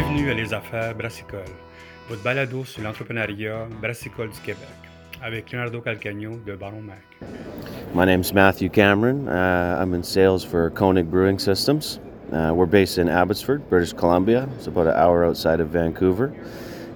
Bienvenue à Les Affaires Brassicole, votre balado sur l'entrepreneuriat brassicole du Québec, avec Leonardo Calcagno de Baron Mag. My name's Matthew Cameron. Uh, I'm in sales for Konig Brewing Systems. Uh, we're based in Abbotsford, British Columbia. It's about an hour outside of Vancouver.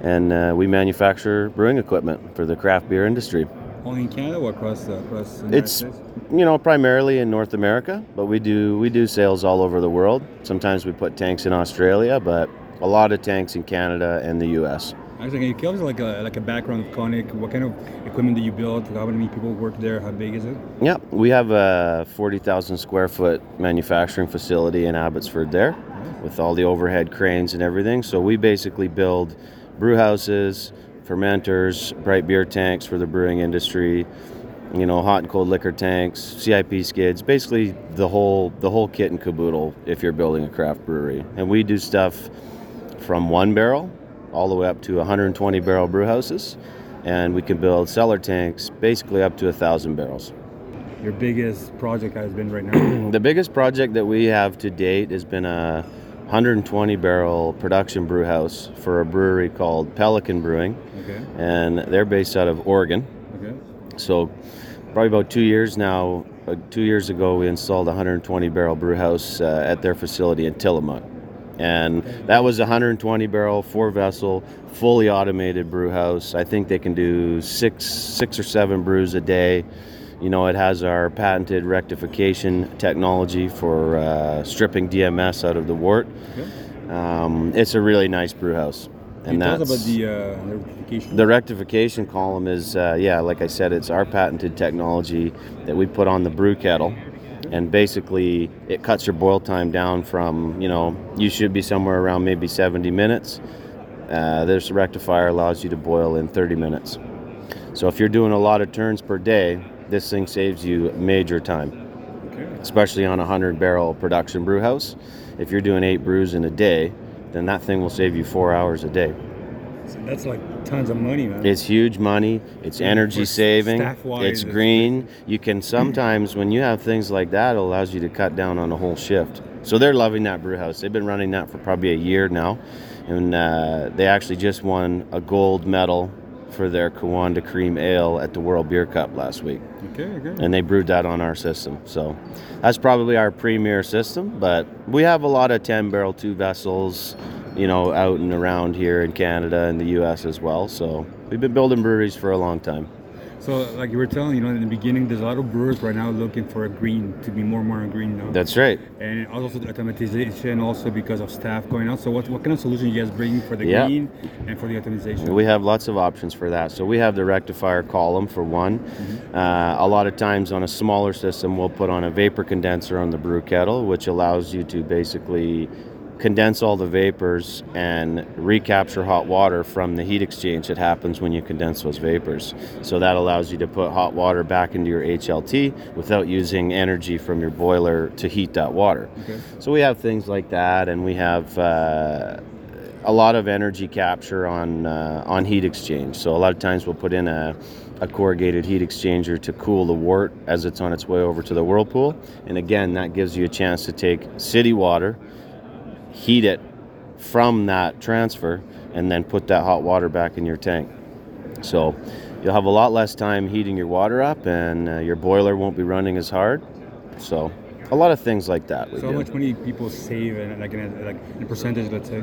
And uh, we manufacture brewing equipment for the craft beer industry. Only in Canada or across the, across the United It's States? you know primarily in North America, but we do we do sales all over the world. Sometimes we put tanks in Australia, but a lot of tanks in Canada and the U.S. Actually, can you give us like a, like a background of Konig? What kind of equipment do you build? How many people work there? How big is it? Yeah, we have a 40,000 square foot manufacturing facility in Abbotsford there with all the overhead cranes and everything. So we basically build brew houses, fermenters, bright beer tanks for the brewing industry, you know, hot and cold liquor tanks, CIP skids, basically the whole the whole kit and caboodle if you're building a craft brewery. And we do stuff from 1 barrel all the way up to 120 barrel brew houses and we can build cellar tanks basically up to a 1000 barrels. Your biggest project has been right now. The biggest project that we have to date has been a 120 barrel production brew house for a brewery called Pelican Brewing, okay. and they're based out of Oregon. Okay. So, probably about two years now, uh, two years ago, we installed a 120 barrel brew house uh, at their facility in Tillamook. And that was a 120 barrel, four vessel, fully automated brew house. I think they can do six, six or seven brews a day. You know, it has our patented rectification technology for uh, stripping DMS out of the wort. Um, it's a really nice brew house. Can you us about the uh, notification? The rectification column is, uh, yeah, like I said, it's our patented technology that we put on the brew kettle. And basically, it cuts your boil time down from, you know, you should be somewhere around maybe 70 minutes. Uh, this rectifier allows you to boil in 30 minutes. So if you're doing a lot of turns per day, this thing saves you major time, okay. especially on a 100 barrel production brew house. If you're doing eight brews in a day, then that thing will save you four hours a day. So that's like tons of money, man. It's huge money. It's Yeah, energy saving. It's green. You can sometimes, when you have things like that, it allows you to cut down on a whole shift. So they're loving that brew house. They've been running that for probably a year now, and uh, they actually just won a gold medal for their Kiwanda Cream Ale at the World Beer Cup last week, okay, okay. and they brewed that on our system. So that's probably our premier system. But we have a lot of 10 barrel two vessels, you know, out and around here in Canada and the U.S. as well. So we've been building breweries for a long time. So, like you were telling, you know, in the beginning, there's a lot of brewers right now looking for a green to be more and more green. Know? That's right. and also the automatization, also because of staff going out. So, what, what kind of solution you guys bring for the Yeah. green and for the automation? We have lots of options for that. So we have the rectifier column for one. Uh, a lot of times on a smaller system, we'll put on a vapor condenser on the brew kettle, which allows you to basically condense all the vapors and recapture hot water from the heat exchange that happens when you condense those vapors. So that allows you to put hot water back into your HLT without using energy from your boiler to heat that water. Okay. So we have things like that, and we have uh, a lot of energy capture on uh, on heat exchange. So a lot of times we'll put in a, a corrugated heat exchanger to cool the wort as it's on its way over to the whirlpool, and again that gives you a chance to take city water, heat it from that transfer, and then put that hot water back in your tank. So you'll have a lot less time heating your water up, and uh, your boiler won't be running as hard. So a lot of things like that. We So, how do. much money people save, and like in a, like in a percentage, let's say?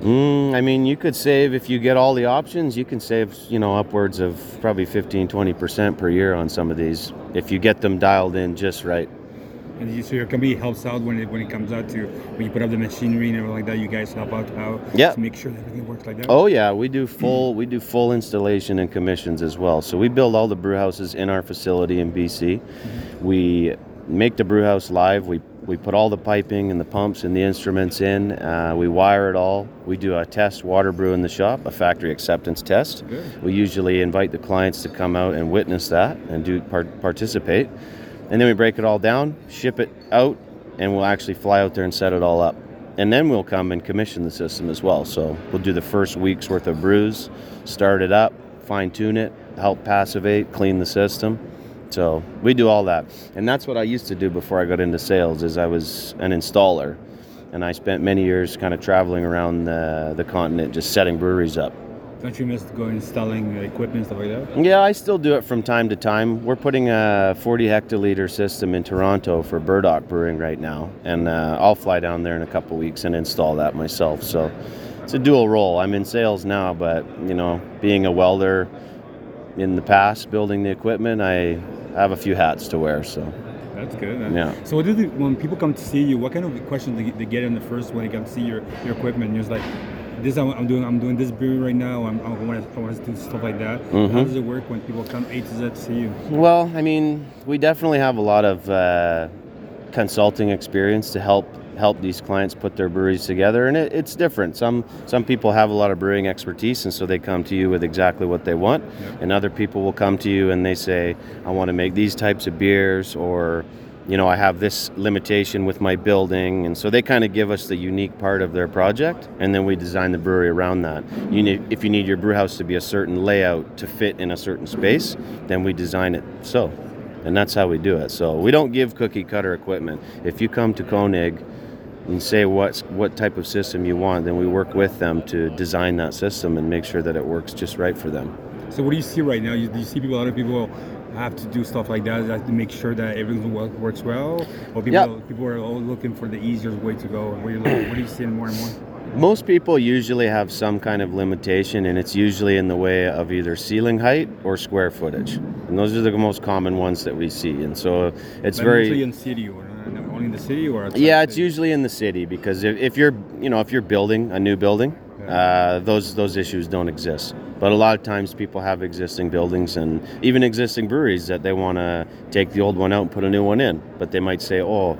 Mm, I mean, you could save if you get all the options. You can save, you know, upwards of probably 15, 20 percent per year on some of these if you get them dialed in just right. And you, so your company helps out when it when it comes out to when you put up the machinery and everything like that. You guys help out how Yeah. to make sure that everything works like that. Oh yeah, we do full we do full installation and commissions as well. So we build all the brew houses in our facility in BC. We make the brew house live. We we put all the piping and the pumps and the instruments in. Uh, we wire it all. We do a test water brew in the shop, a factory acceptance test. Good. We usually invite the clients to come out and witness that and do part, participate. And then we break it all down, ship it out, and we'll actually fly out there and set it all up. And then we'll come and commission the system as well. So we'll do the first week's worth of brews, start it up, fine tune it, help passivate, clean the system. So we do all that. And that's what I used to do before I got into sales is I was an installer. and I spent many years kind of traveling around the, the continent just setting breweries up. Don't you miss going installing equipment stuff like that? Yeah, I still do it from time to time. We're putting a 40 hectoliter system in Toronto for Burdock Brewing right now, and uh, I'll fly down there in a couple weeks and install that myself. So it's a dual role. I'm in sales now, but you know, being a welder in the past, building the equipment, I have a few hats to wear. So That's good. Yeah. So what do they, when people come to see you, what kind of questions they, they get in the first when they come to see your, your equipment? You're just like, this I'm, I'm doing. I'm doing this brewery right now. I'm, I want to I want to do stuff like that. Mhm. How does it work when people come A to Z to see you? Well, I mean, we definitely have a lot of uh, consulting experience to help help these clients put their breweries together, and it, it's different. Some some people have a lot of brewing expertise, and so they come to you with exactly what they want. Yep. And other people will come to you and they say, "I want to make these types of beers," or you know, I have this limitation with my building, and so they kind of give us the unique part of their project, and then we design the brewery around that. You need, if you need your brew house to be a certain layout to fit in a certain space, then we design it so, and that's how we do it. So we don't give cookie cutter equipment. If you come to Konig and say what's what type of system you want, then we work with them to design that system and make sure that it works just right for them. So what do you see right now? You, do you see people? Other people have to do stuff like that, like to make sure that everything works well, or people Yep. people are all looking for the easier way to go. What are you looking, what are you seeing more and more? Most people usually have some kind of limitation, and it's usually in the way of either ceiling height or square footage. And those are the most common ones that we see. And so it's But very in city or uh, only in the city or yeah, it's city? usually in the city because if, if you're you know if you're building a new building, uh, those those issues don't exist. But a lot of times people have existing buildings and even existing breweries that they want to take the old one out and put a new one in. But they might say, oh,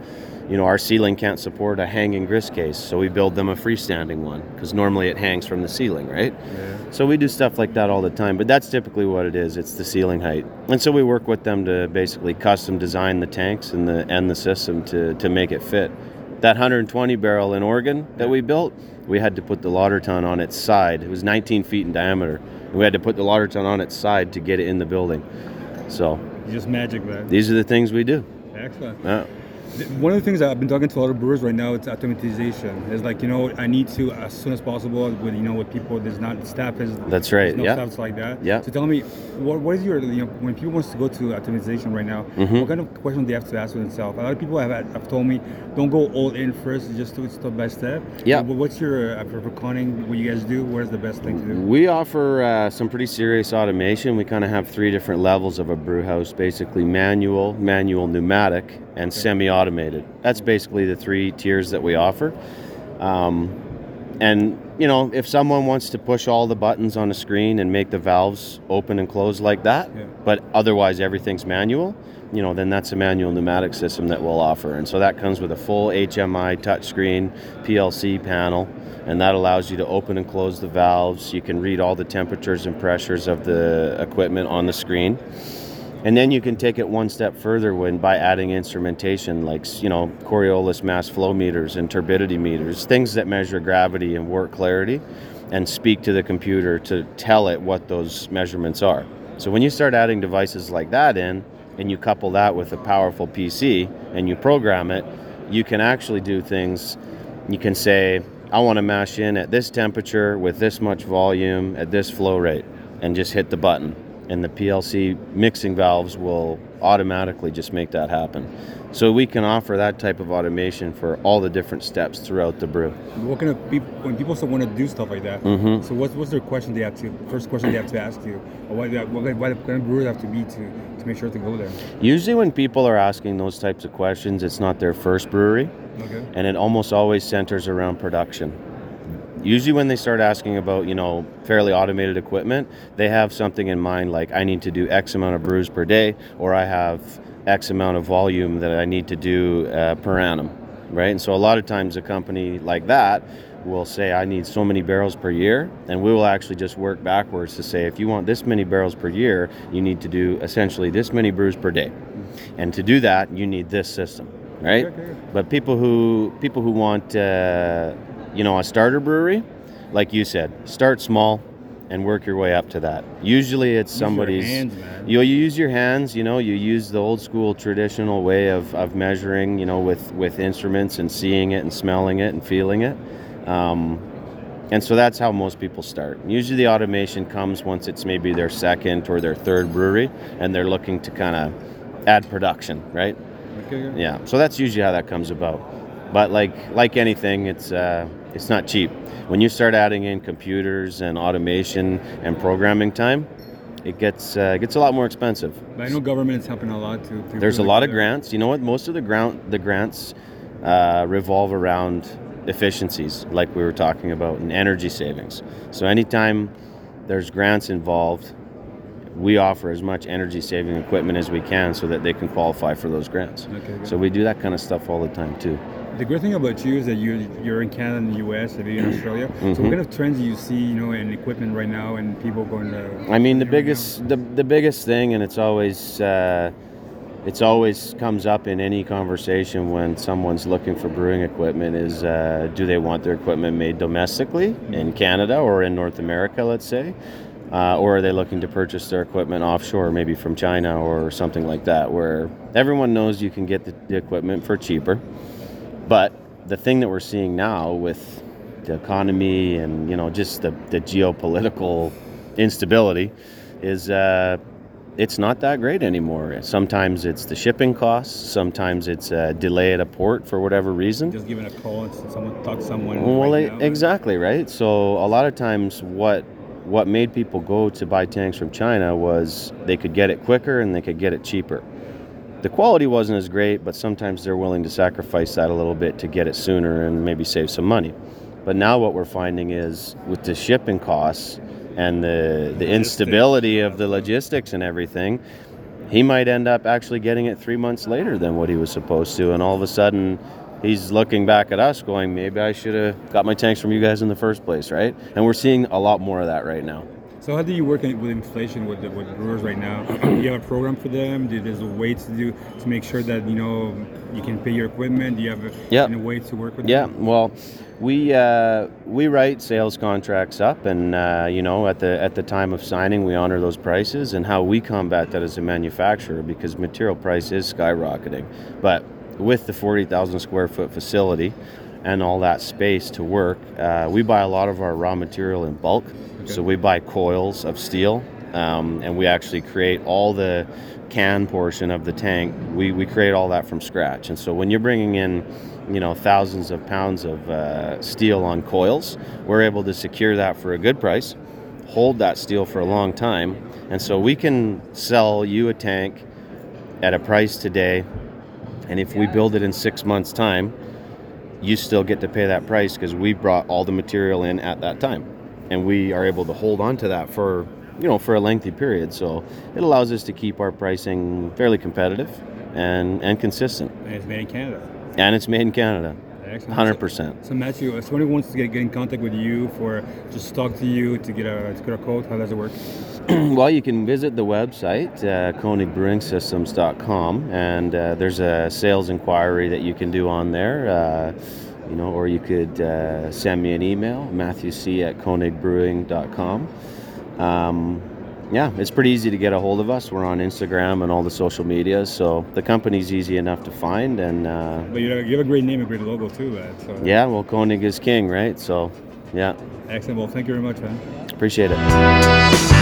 you know, our ceiling can't support a hanging grist case, so we build them a freestanding one because normally it hangs from the ceiling, right? Yeah. So we do stuff like that all the time, but that's typically what it is. It's the ceiling height, and so we work with them to basically custom design the tanks and the and the system to to make it fit. That 120 barrel in Oregon that we built, we had to put the lauter tun on its side. It was 19 feet in diameter. We had to put the lauter tun on its side to get it in the building. So It's just magic, man. these are the things we do. Excellent. Yeah. One of the things that I've been talking to a lot of brewers right now, it's automatization. It's like you know, I need to as soon as possible with you know with people. There's not staff is That's right, no yeah. stuff like that. Yeah. So tell me, what, what is your you know when people wants to go to automatization right now? Mhm. What kind of questions they have to ask themselves? A lot of people have, have told me, don't go all in first. Just do it step by step. Yeah. But what's your uh, for for Konig? What you guys do? Where's the best thing to do? We offer uh, some pretty serious automation. We kind of have three different levels of a brew house basically manual, manual pneumatic, and semi automated. That's basically the three tiers that we offer. Um, and, you know, if someone wants to push all the buttons on a screen and make the valves open and close like that, Yeah. but otherwise everything's manual, you know, then that's a manual pneumatic system that we'll offer. And so that comes with a full HMI touchscreen PLC panel, and that allows you to open and close the valves. You can read all the temperatures and pressures of the equipment on the screen. And then you can take it one step further when by adding instrumentation like you know Coriolis mass flow meters and turbidity meters, things that measure gravity and wort clarity, and speak to the computer to tell it what those measurements are. So when you start adding devices like that in, and you couple that with a powerful PC and you program it, you can actually do things. You can say, I want to mash in at this temperature with this much volume at this flow rate, and just hit the button and the PLC mixing valves will automatically just make that happen. So we can offer that type of automation for all the different steps throughout the brew. What kind of people when people still want to do stuff like that? Mhm. So what's what's their question they have to first question they have to ask you? Or what what, kind of brewers have to be to to make sure to go there? Usually when people are asking those types of questions, it's not their first brewery Okay. and it almost always centers around production. Usually when they start asking about, you know, fairly automated equipment, they have something in mind like I need to do X amount of brews per day or I have X amount of volume that I need to do uh, per annum, right? And so a lot of times a company like that will say I need so many barrels per year and we will actually just work backwards to say if you want this many barrels per year, you need to do essentially this many brews per day. And to do that, you need this system, right? But people who people who want uh, you know a starter brewery, like you said, start small, and work your way up to that. Usually, it's somebody's. hands, man. You, you use your hands. You know, you use the old school traditional way of, of measuring. You know, with with instruments and seeing it and smelling it and feeling it. Um, and so that's how most people start. Usually, the automation comes once it's maybe their second or their third brewery, and they're looking to kind of add production, right? Okay. Yeah. So that's usually how that comes about. But like like anything, it's uh, it's not cheap. When you start adding in computers and automation and programming time, it gets uh, gets a lot more expensive. But I know government is helping a lot to. to There's a lot of grants. You know what? Most of the grant the grants uh, revolve around efficiencies, like we were talking about, and energy savings. So anytime there's grants involved, we offer as much energy saving equipment as we can so that they can qualify for those grants. Okay. So we do that kind of stuff all the time too. The great thing about you is that you're, you're in Canada and the US, you're in Australia. So Mhm. what kind of trends do you see, you know, in equipment right now and people going to? I mean, the right biggest the, the biggest thing, and it's always uh, it's always comes up in any conversation when someone's looking for brewing equipment is uh, do they want their equipment made domestically in Canada or in North America, let's say, uh, or are they looking to purchase their equipment offshore, maybe from China or something like that, where everyone knows you can get the, the equipment for cheaper, but the thing that we're seeing now with the economy and you know just the, the geopolitical instability is uh, it's not that great anymore. Sometimes it's the shipping costs. Sometimes it's a delay at a port for whatever reason. Just giving a call and someone talk to someone. Well, right now. exactly right. So a lot of times, what what made people go to buy tanks from China was they could get it quicker and they could get it cheaper. The quality wasn't as great, but sometimes they're willing to sacrifice that a little bit to get it sooner and maybe save some money. But now what we're finding is with the shipping costs and the the instability of the logistics and everything, he might end up actually getting it three months later than what he was supposed to, and all of a sudden he's looking back at us going, maybe I should have got my tanks from you guys in the first place, right? And we're seeing a lot more of that right now. So how do you work with inflation with the, with brewers right now? do you have a program for them? Do there's a way to do to make sure that you know you can pay your equipment? Do you have a, Yeah. any way to work with Yeah, them? well, we uh, we write sales contracts up, and uh, you know at the at the time of signing, we honor those prices. And how we combat that as a manufacturer, because material price is skyrocketing, but with the forty thousand square foot facility and all that space to work, uh, we buy a lot of our raw material in bulk. So we buy coils of steel, um, and we actually create all the can portion of the tank. We, we create all that from scratch. And so when you're bringing in, you know, thousands of pounds of uh, steel on coils, we're able to secure that for a good price, hold that steel for a long time, and so we can sell you a tank at a price today. And if we build it in six months' time, you still get to pay that price because we brought all the material in at that time. And we are able to hold on to that for you know for a lengthy period. So it allows us to keep our pricing fairly competitive and and consistent. And it's made in Canada. and it's made in canada Excellent. 100% So Matthew, if somebody wants to get, get in contact with you for just talk to you to get a to get a quote, how does it work? well you can visit the website uh, konigbrewingsystems.com and uh, there's a sales inquiry that you can do on there uh, you know or you could uh, send me an email matthewc at konigbrewing.com um, yeah it's pretty easy to get a hold of us we're on instagram and all the social media so the company's easy enough to find and uh, But you have, you have a great name, a great logo too. That so yeah well konig is king right so yeah excellent. Well, thank you very much, man. appreciate it